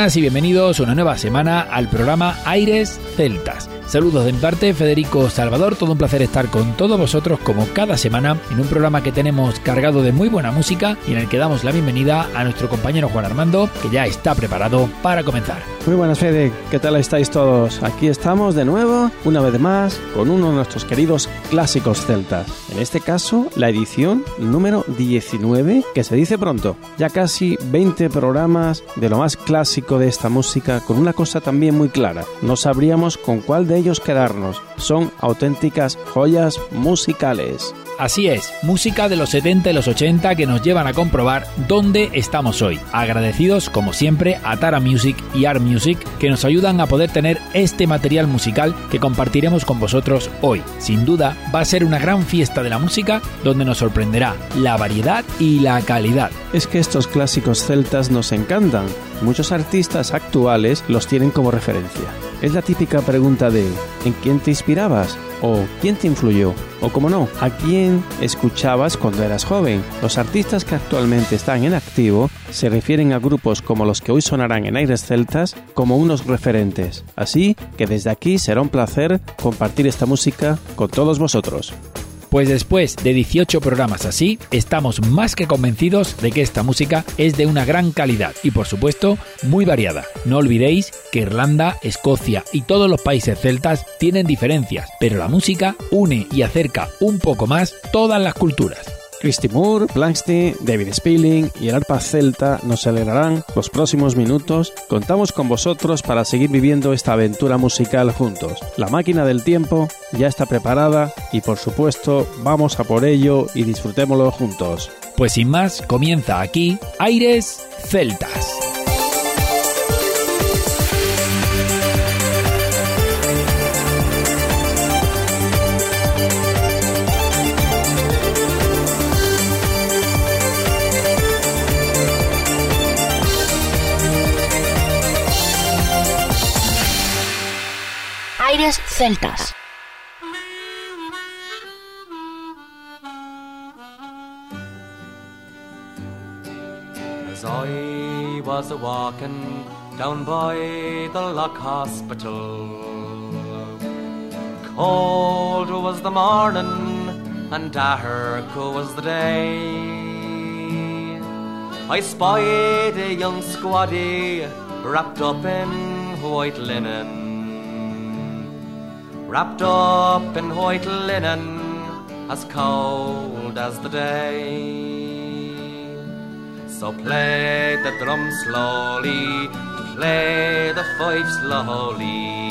Y bienvenidos una nueva semana al programa Aires Celtas. Saludos de mi parte, Federico Salvador. Todo un placer estar con todos vosotros como cada semana en un programa que tenemos cargado de muy buena música y en el que damos la bienvenida a nuestro compañero Juan Armando, que ya está preparado para comenzar. Muy buenas, Fede. ¿Qué tal estáis todos? Aquí estamos de nuevo, una vez más, con uno de nuestros queridos clásicos celtas. En este caso, la edición número 19, que se dice pronto. Ya casi 20 programas de lo más clásico de esta música, con una cosa también muy clara. No sabríamos con cuál de ellos quedarnos. Son auténticas joyas musicales. Así es, música de los 70 y los 80 que nos llevan a comprobar dónde estamos hoy. Agradecidos como siempre a Tara Music y Art Music que nos ayudan a poder tener este material musical que compartiremos con vosotros hoy. Sin duda va a ser una gran fiesta de la música donde nos sorprenderá la variedad y la calidad. Es que estos clásicos celtas nos encantan. Muchos artistas actuales los tienen como referencia. Es la típica pregunta de ¿en quién te inspirabas? ¿O quién te influyó? O como no, ¿a quién escuchabas cuando eras joven? Los artistas que actualmente están en activo se refieren a grupos como los que hoy sonarán en Aires Celtas como unos referentes. Así que desde aquí será un placer compartir esta música con todos vosotros. Pues después de 18 programas así, estamos más que convencidos de que esta música es de una gran calidad y por supuesto muy variada. No olvidéis que Irlanda, Escocia y todos los países celtas tienen diferencias, pero la música une y acerca un poco más todas las culturas. Christy Moore, Blankstein, David Spilling y el arpa celta nos alegrarán los próximos minutos. Contamos con vosotros para seguir viviendo esta aventura musical juntos. La máquina del tiempo ya está preparada y por supuesto vamos a por ello y disfrutémoslo juntos. Pues sin más, comienza aquí Aires Celtas. Celtas. As I was a walking down by the Lock Hospital, cold was the morning and dark was the day. I spied a young squaddy wrapped up in white linen wrapped up in white linen, as cold as the day. So play the drum slowly, play the fife slowly.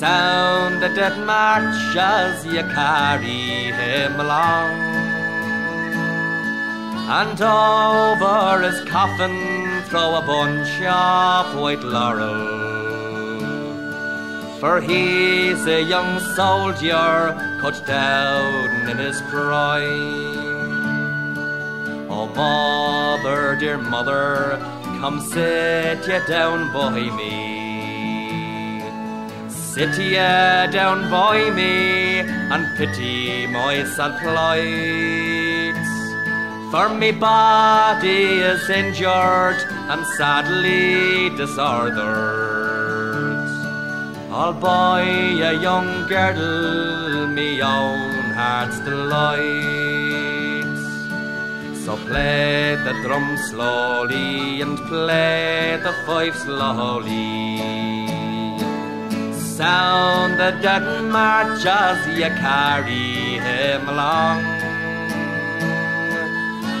Sound the dead march as you carry him along. And over his coffin throw a bunch of white laurel for he's a young soldier cut down in his prime. Oh, mother, dear mother, come sit ye down by me. Sit ye down by me and pity my sad plight. For me body is injured and sadly disordered. I'll buy a young girdle, me own heart's delight. So play the drum slowly and play the fife slowly. Sound the dead march as you carry him along.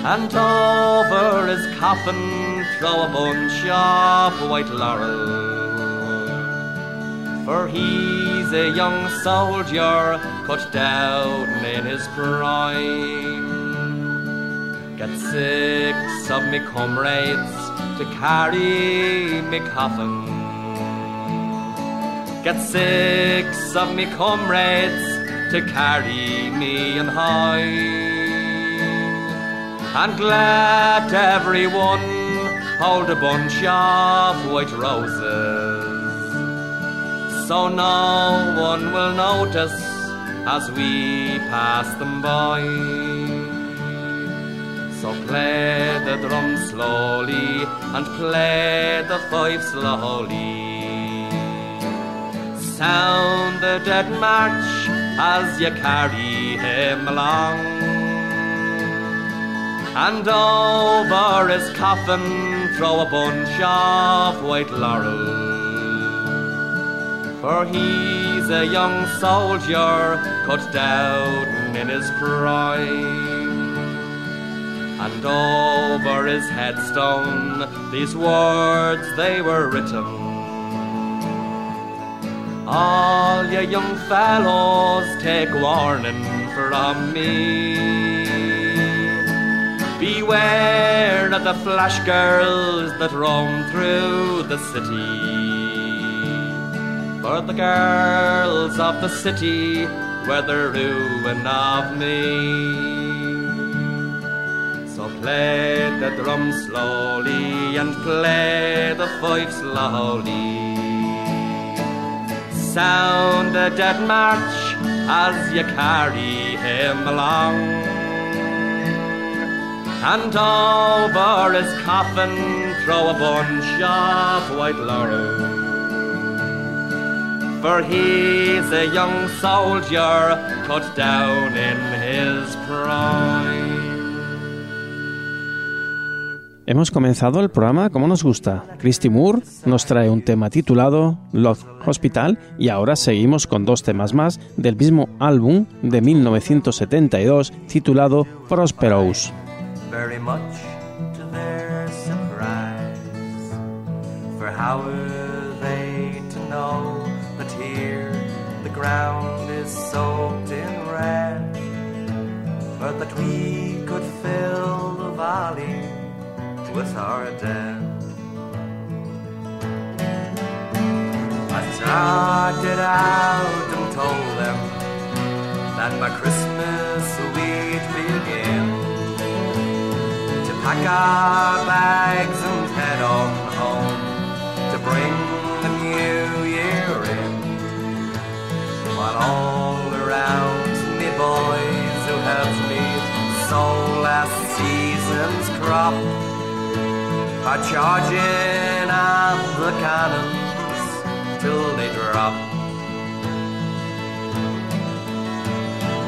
and over his coffin throw a bunch of white laurel. For he's a young soldier cut down in his prime. Get six of me comrades to carry me coffin. Get six of me comrades to carry me in high and let everyone hold a bunch of white roses. So no one will notice as we pass them by. So play the drum slowly and play the fife slowly. Sound the dead march as you carry him along and over his coffin throw a bunch of white laurel. For he's a young soldier cut down in his prime. And over his headstone these words they were written. All you young fellows take warning from me. Beware of the flash girls that roam through the city. For the girls of the city were the ruin of me. So play the drum slowly and play the fife slowly. Sound the dead march as you carry him along and over his coffin throw a bunch of white laurel. For he's a young soldier cut down in his prime. Hemos comenzado el programa como nos gusta. Christy Moore nos trae un tema titulado Love Hospital y ahora seguimos con dos temas más del mismo álbum de 1972 titulado Prosperous. very much to their surprise. For how were they to know that here the ground is soaked in red, but that we could fill the valley with our dead? I started out and told them that by Christmas we'd begin to pack our bags and head on home to bring While all around me boys who have made so last season's crop are charging up the cannons till they drop.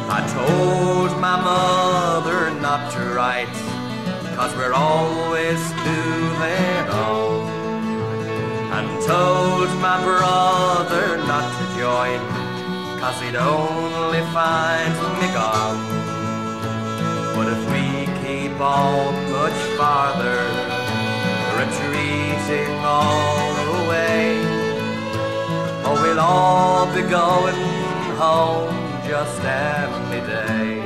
I told my mother not to write Cause we're always moving on. And told my brother not to join, cause he'd only find me gone. But if we keep on much farther, retreating all the way, oh, we'll all be going home just every day.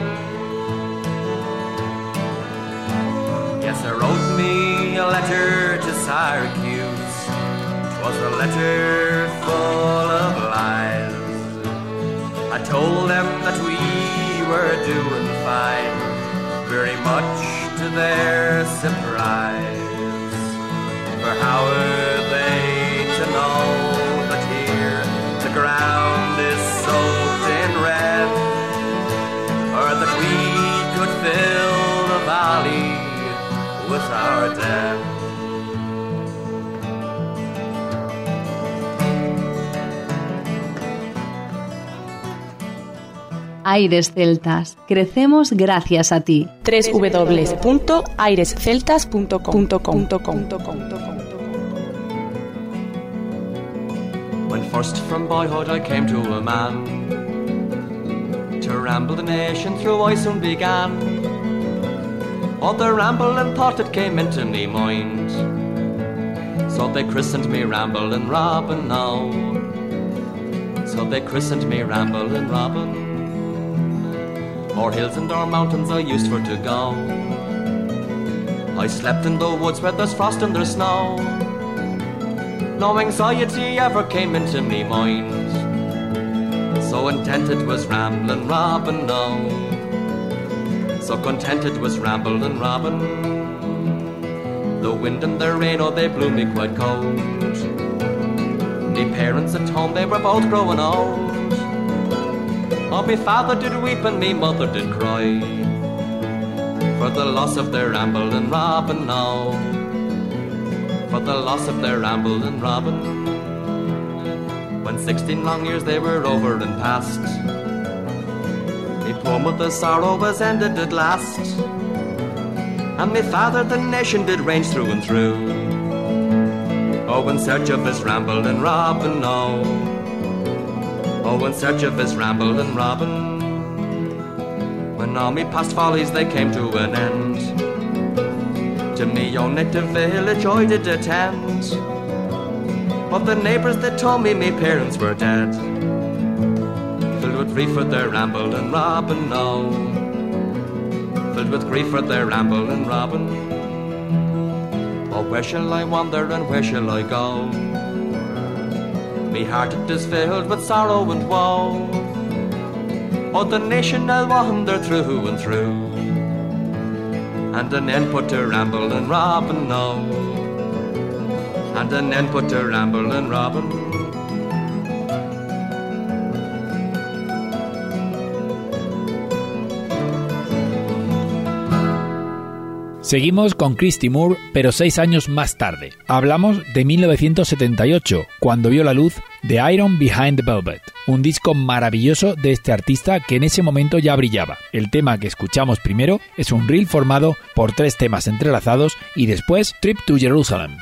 Yes, I wrote me a letter to Syracuse. Twas a letter full of told them that we were doing fine, very much to their surprise. For how were they to know that here the ground is soaked in red, or that we could fill the valley with our dad. Aires Celtas. Crecemos gracias a ti. www.airesceltas.com When first from boyhood I came to a man To ramble the nation through I soon began Oh, the ramblin' thought it came into me mind. So they christened me Ramblin' Robin now. So they christened me Ramblin' Robin. O'er hills and o'er mountains I used for to go. I slept in the woods where there's frost and there's snow. No anxiety ever came into me mind. So intent it was Ramblin' Robin now. So contented was Ramblin' Robin. The wind and the rain, oh, they blew me quite cold. Me parents at home, they were both growing old. Oh, me father did weep and me mother did cry for the loss of their Ramblin' Robin now. For the loss of their Ramblin' Robin. When sixteen long years they were over and past home of the sorrow was ended at last. And my father the nation did range through and through. Oh, in search of his ramblin' robin, no. Oh, in search of his ramblin' robin. When all me past follies they came to an end. To me own native village I did attend. But the neighbours they told me me parents were dead Filled with grief for their ramble and robin now. Filled with grief for their ramble and robin. Oh, where shall I wander and where shall I go? Me heart it is filled with sorrow and woe. Oh, the nation I'll wander through and through. And an end put to ramble and robin now. And an end put to ramble and robin. Seguimos con Christy Moore, pero seis años más tarde. Hablamos de 1978, cuando vio la luz The Iron Behind the Velvet, un disco maravilloso de este artista que en ese momento ya brillaba. El tema que escuchamos primero es un reel formado por tres temas entrelazados y después Trip to Jerusalem.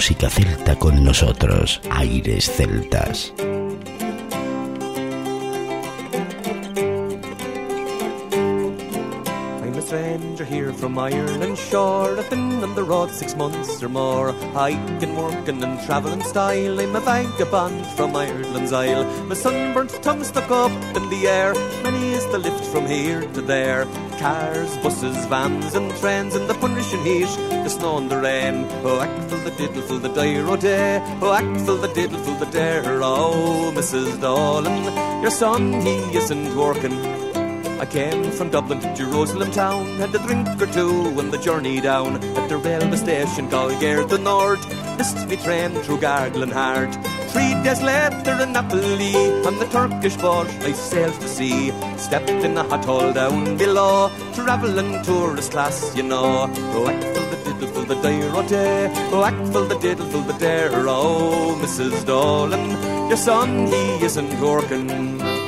Música celta con nosotros. Aires celtas. stranger here from Ireland shore. I've been on the road six months or more. Hiking, working and travelling style. I'm a vagabond from Ireland's Isle. My sunburnt tongue stuck up in the air. Many is the lift from here to there. Cars, buses, vans and trains in the punishing heat. The snow and the rain. Oh, act full the diddle full the dire o day. Oh, act full the diddle full the dare. Oh, oh, oh Mrs. Dolan, your son, he isn't working. I came from Dublin to Jerusalem town, had a drink or two on the journey down at the railway station called Gare du Nord. Missed me train through Gargling Hard. Three days later in Napoli, on the Turkish boat I sailed to sea. Stepped in a hot hole down below, travelling tourist class, you know. Act full the diddle full the act full the diddle full the dare. Oh, Mrs. Dolan, your son he isn't working.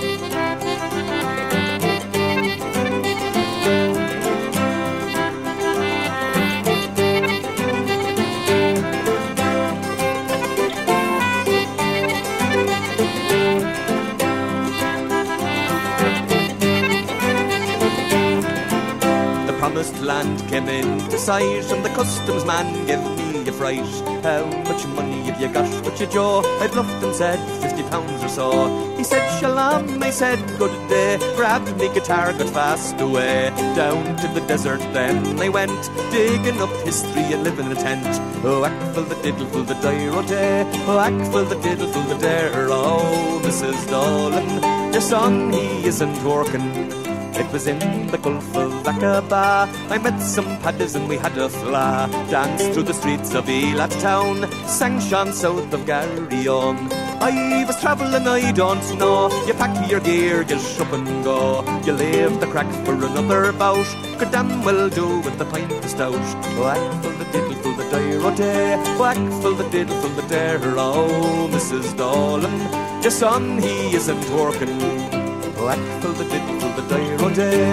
Land came into sight, and the customs man gave me a fright. How much money have you got with your jaw? I bluffed and said fifty pounds or so. He said shalom, I said good day. Grabbed me guitar, got fast away. Down to the desert then I went, digging up history and living in a tent. Oh, ackful the diddle the dire day. Oh, ackful the diddle full the dare. Oh, Mrs. Dolan, your son he isn't working. It was in the Gulf of Aqaba. I met some paddies and we had a fla. Danced through the streets of Eilat town, sang Sean south of Garryowen. I was travelling, I don't know. You pack your gear, you shop and go. You leave the crack for another bout. Could damn well do with the pint of stout. Whack full the diddle full the day. Whack full the diddle full the dare. Oh, Mrs. Dolan, your son he isn't working. Full the diddle the dire o day.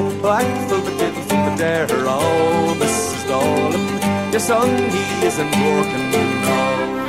Full the diddle the dare. Oh, Mrs. Dolan, your son he isn't working. No.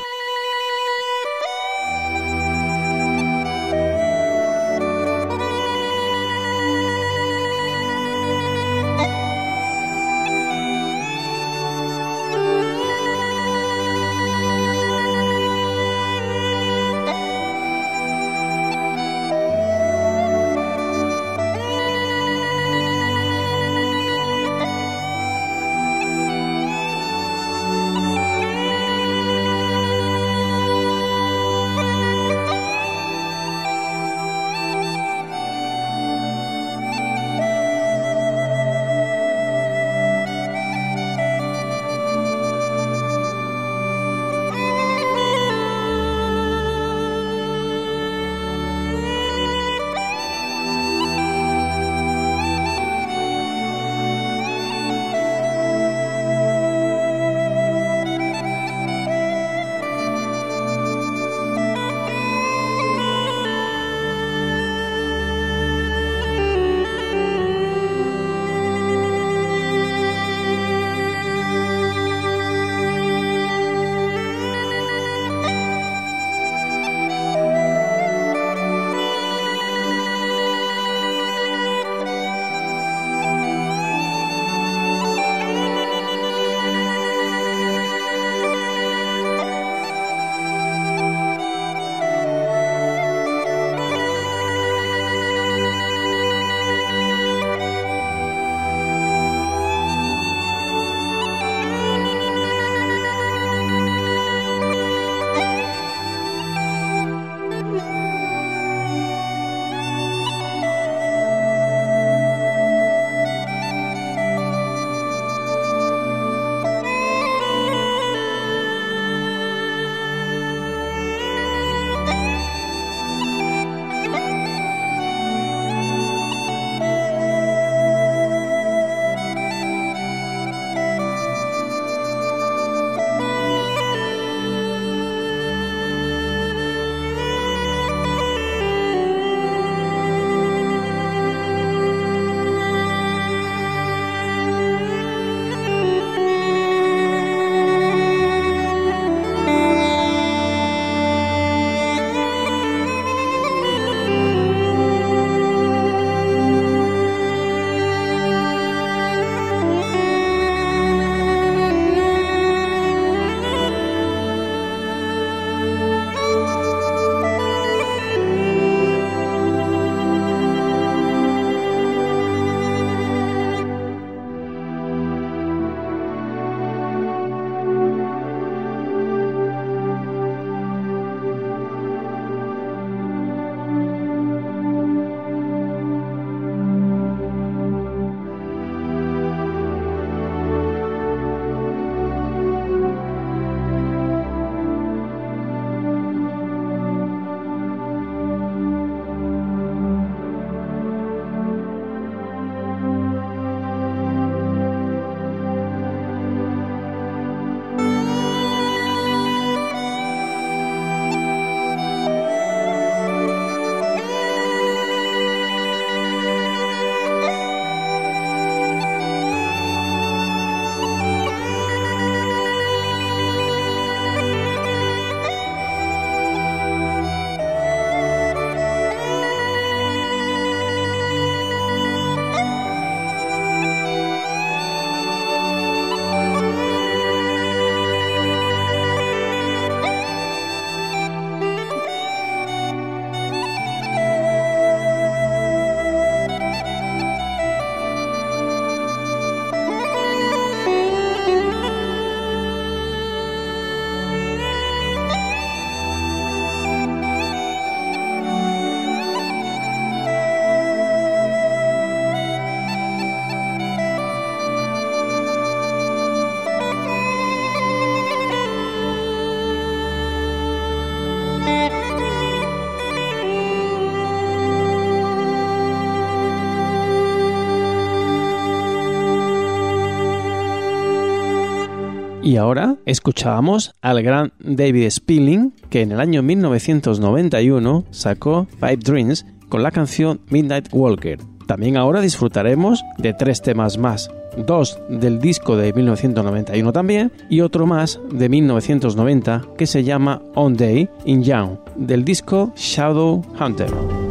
Y ahora escuchábamos al gran David Spilling, que en el año 1991 sacó Five Dreams con la canción Midnight Walker. También ahora disfrutaremos de tres temas más. dos del disco de 1991 también y otro más de 1990 que se llama On Day in Young del disco Shadow Hunter.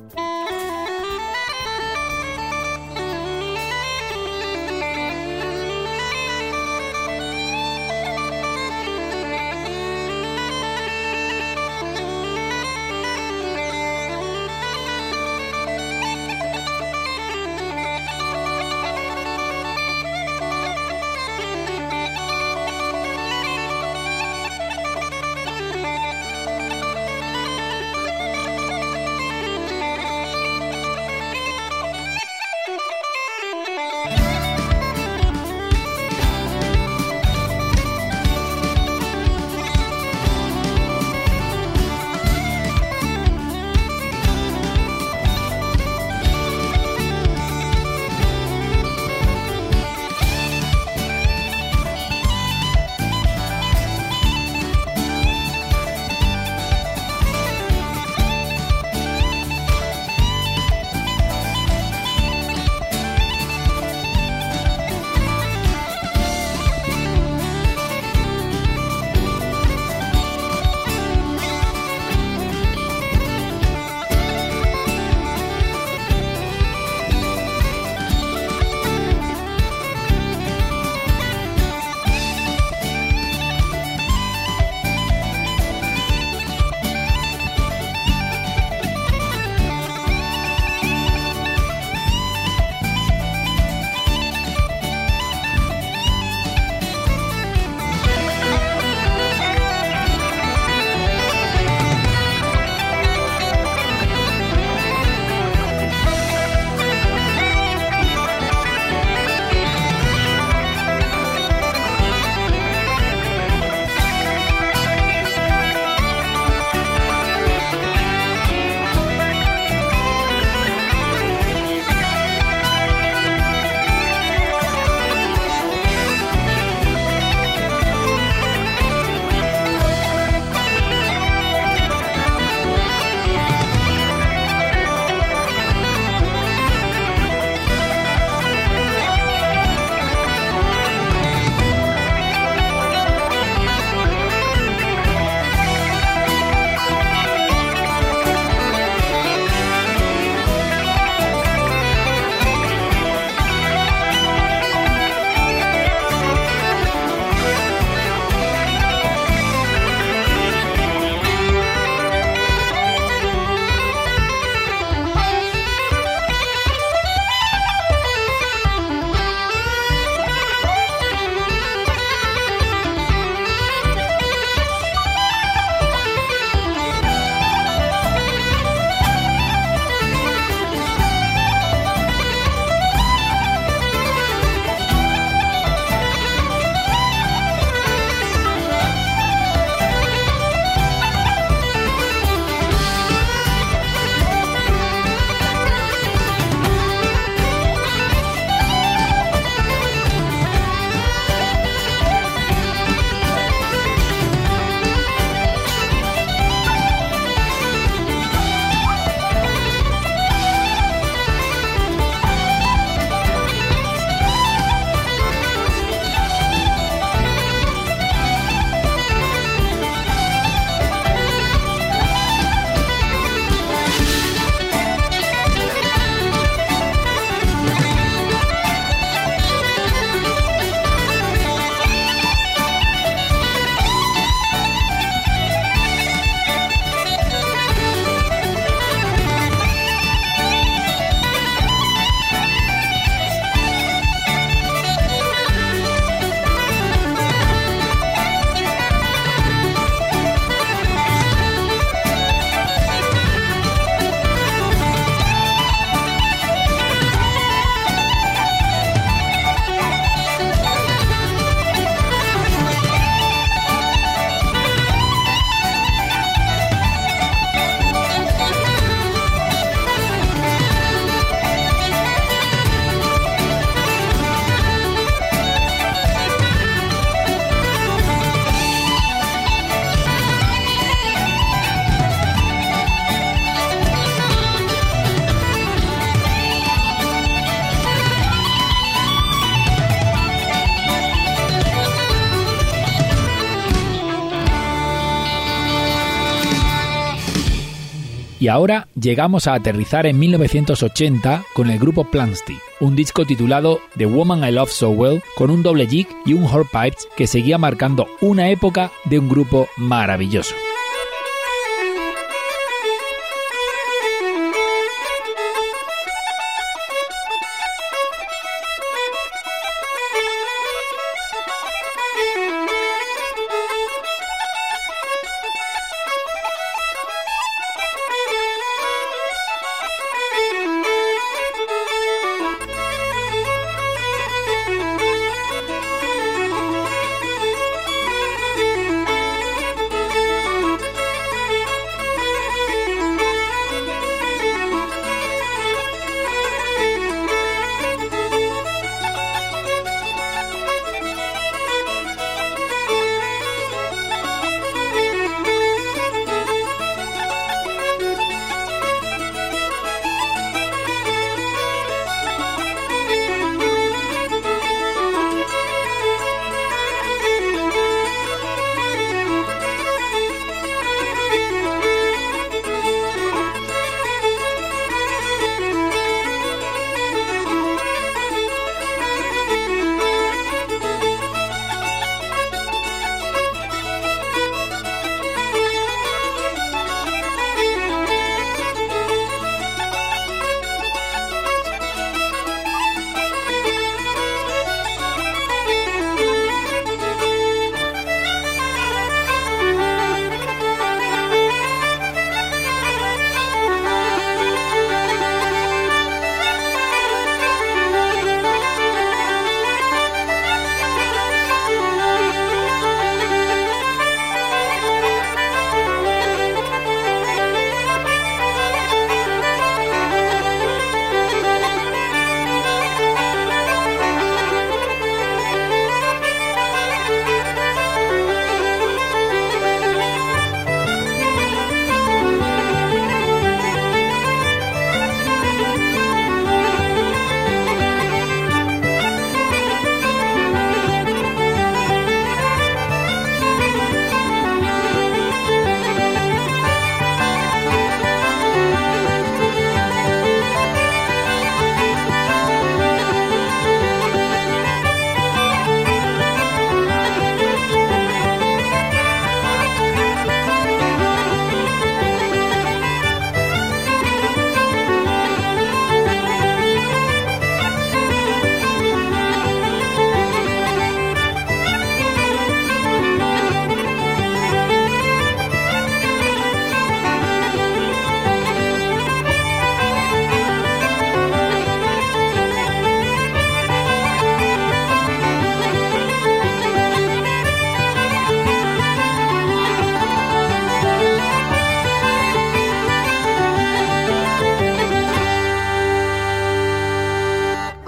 Y ahora llegamos a aterrizar en 1980 con el grupo Plansty, un disco titulado The Woman I Love So Well con un doble jig y un horpipes que seguía marcando una época de un grupo maravilloso.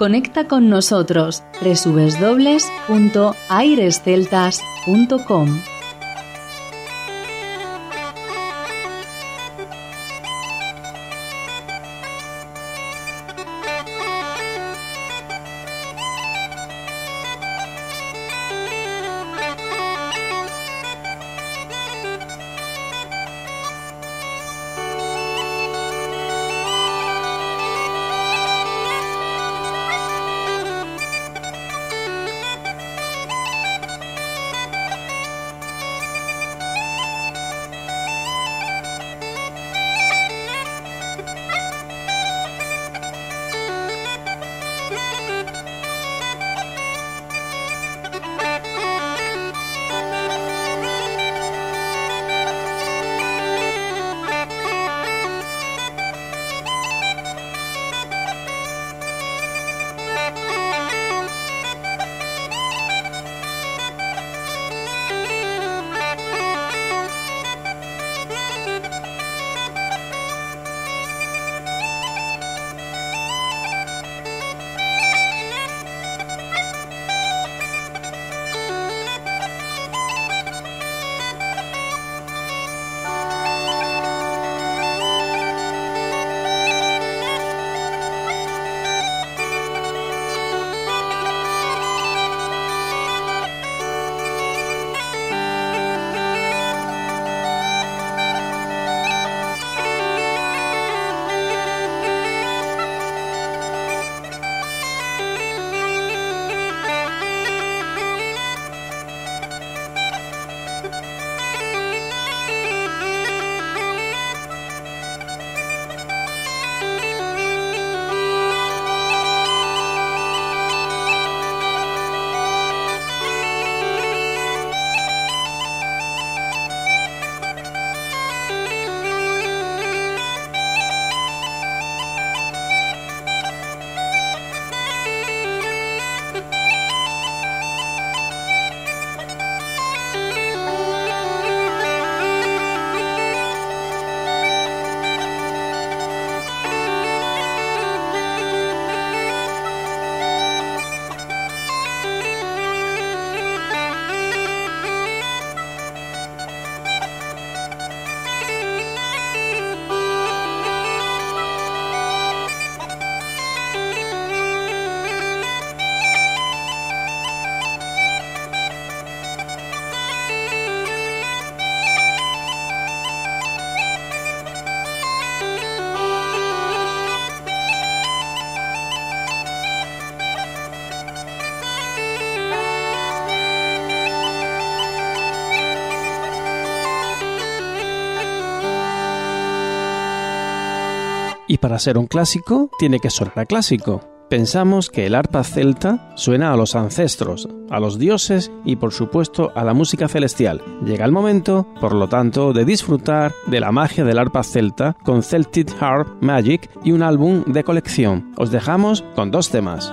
Conecta con nosotros www.airesceltas.com. Y para ser un clásico, tiene que sonar a clásico. Pensamos que el arpa celta suena a los ancestros, a los dioses y por supuesto a la música celestial. Llega el momento, por lo tanto, de disfrutar de la magia del arpa celta con Celtic Harp Magic y un álbum de colección. Os dejamos con dos temas.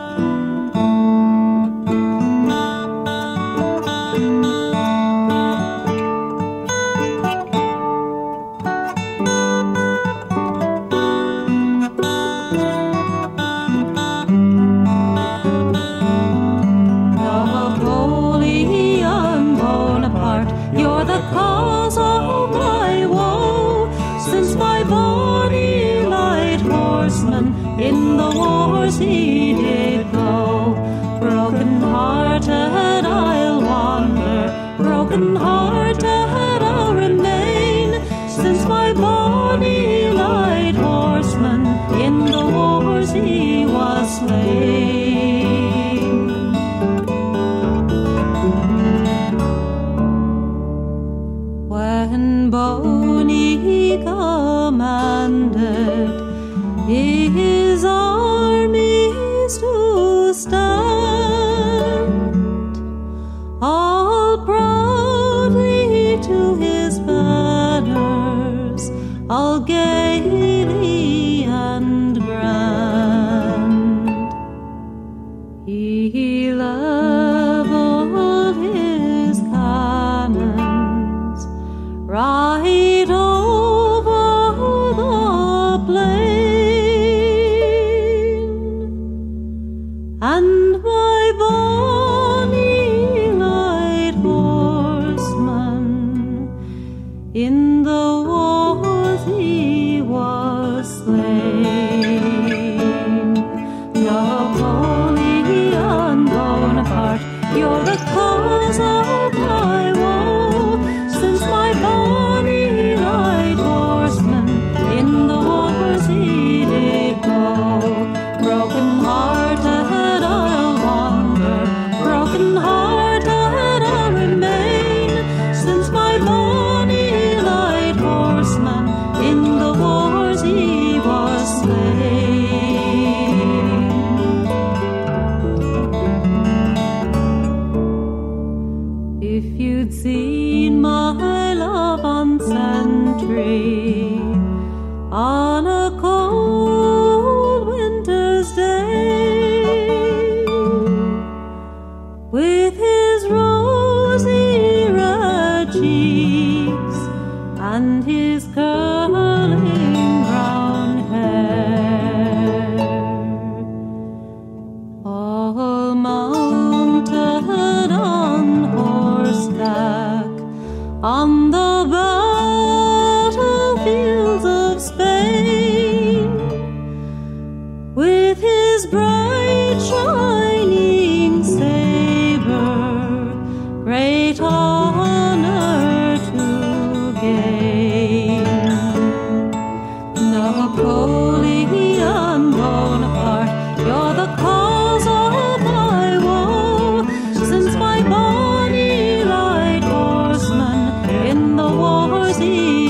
see.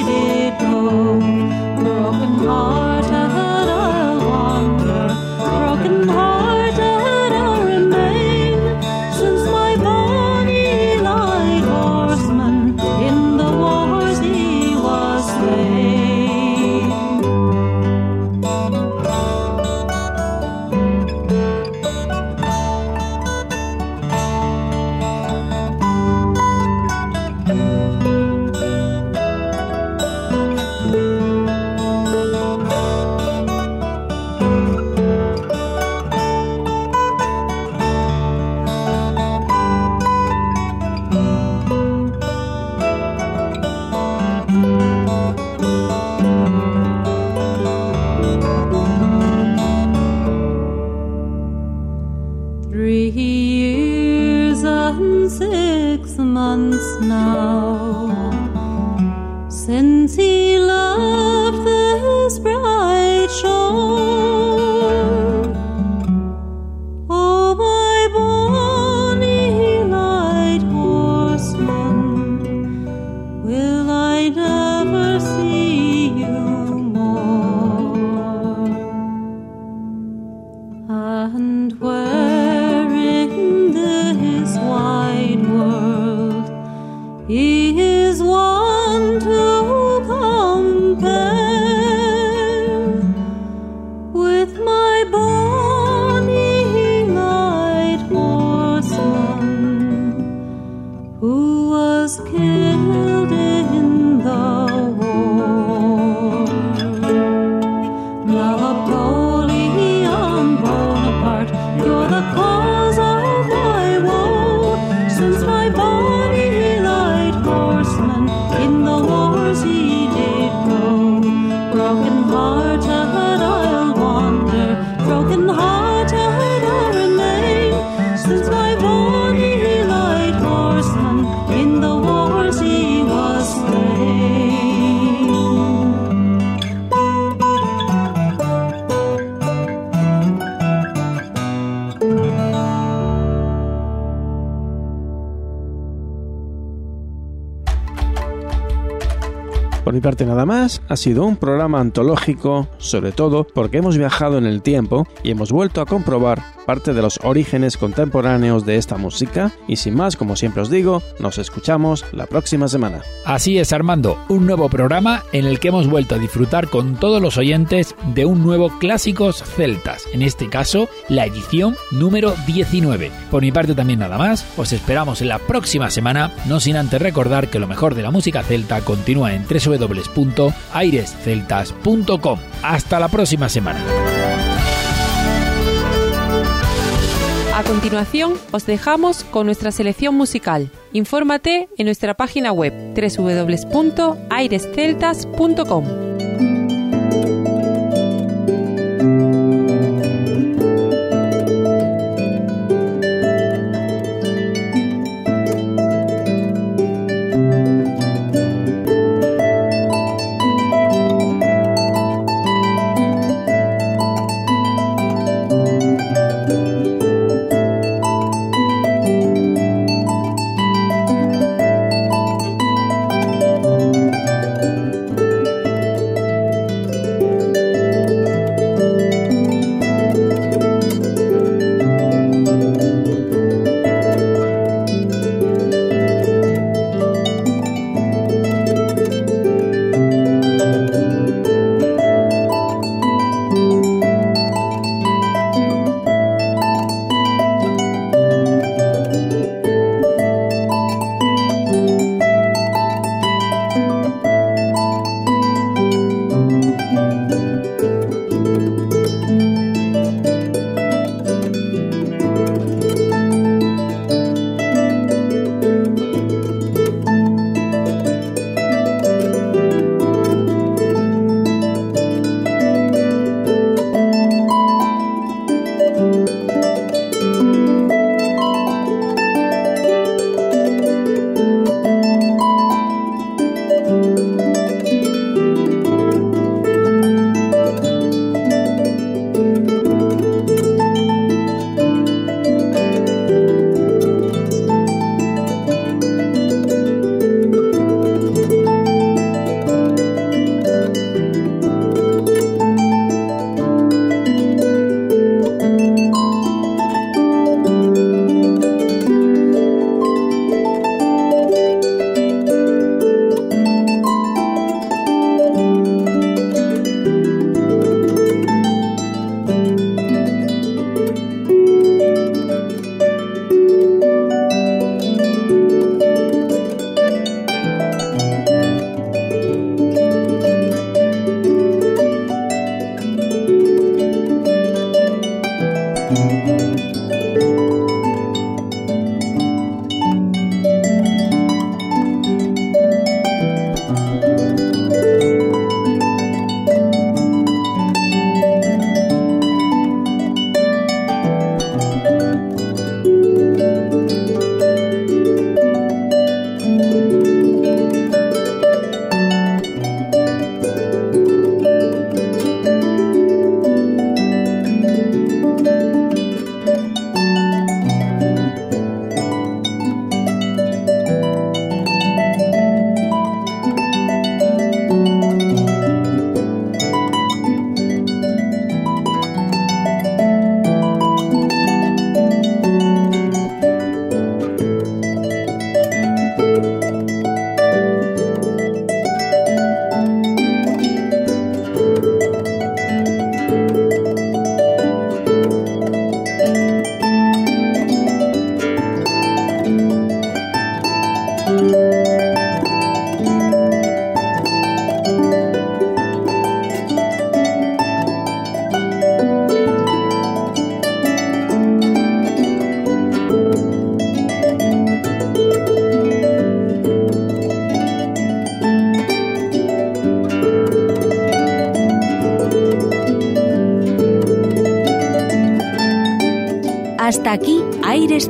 Nada más, ha sido un programa antológico, sobre todo porque hemos viajado en el tiempo y hemos vuelto a comprobar parte de los orígenes contemporáneos de esta música y sin más, como siempre os digo, nos escuchamos la próxima semana. Así es Armando, un nuevo programa en el que hemos vuelto a disfrutar con todos los oyentes de un nuevo Clásicos Celtas, en este caso la edición número 19. Por mi parte también nada más, os esperamos en la próxima semana, no sin antes recordar que lo mejor de la música celta continúa en www.airesceltas.com. Hasta la próxima semana. A continuación, os dejamos con nuestra selección musical. Infórmate en nuestra página web www.airesceltas.com.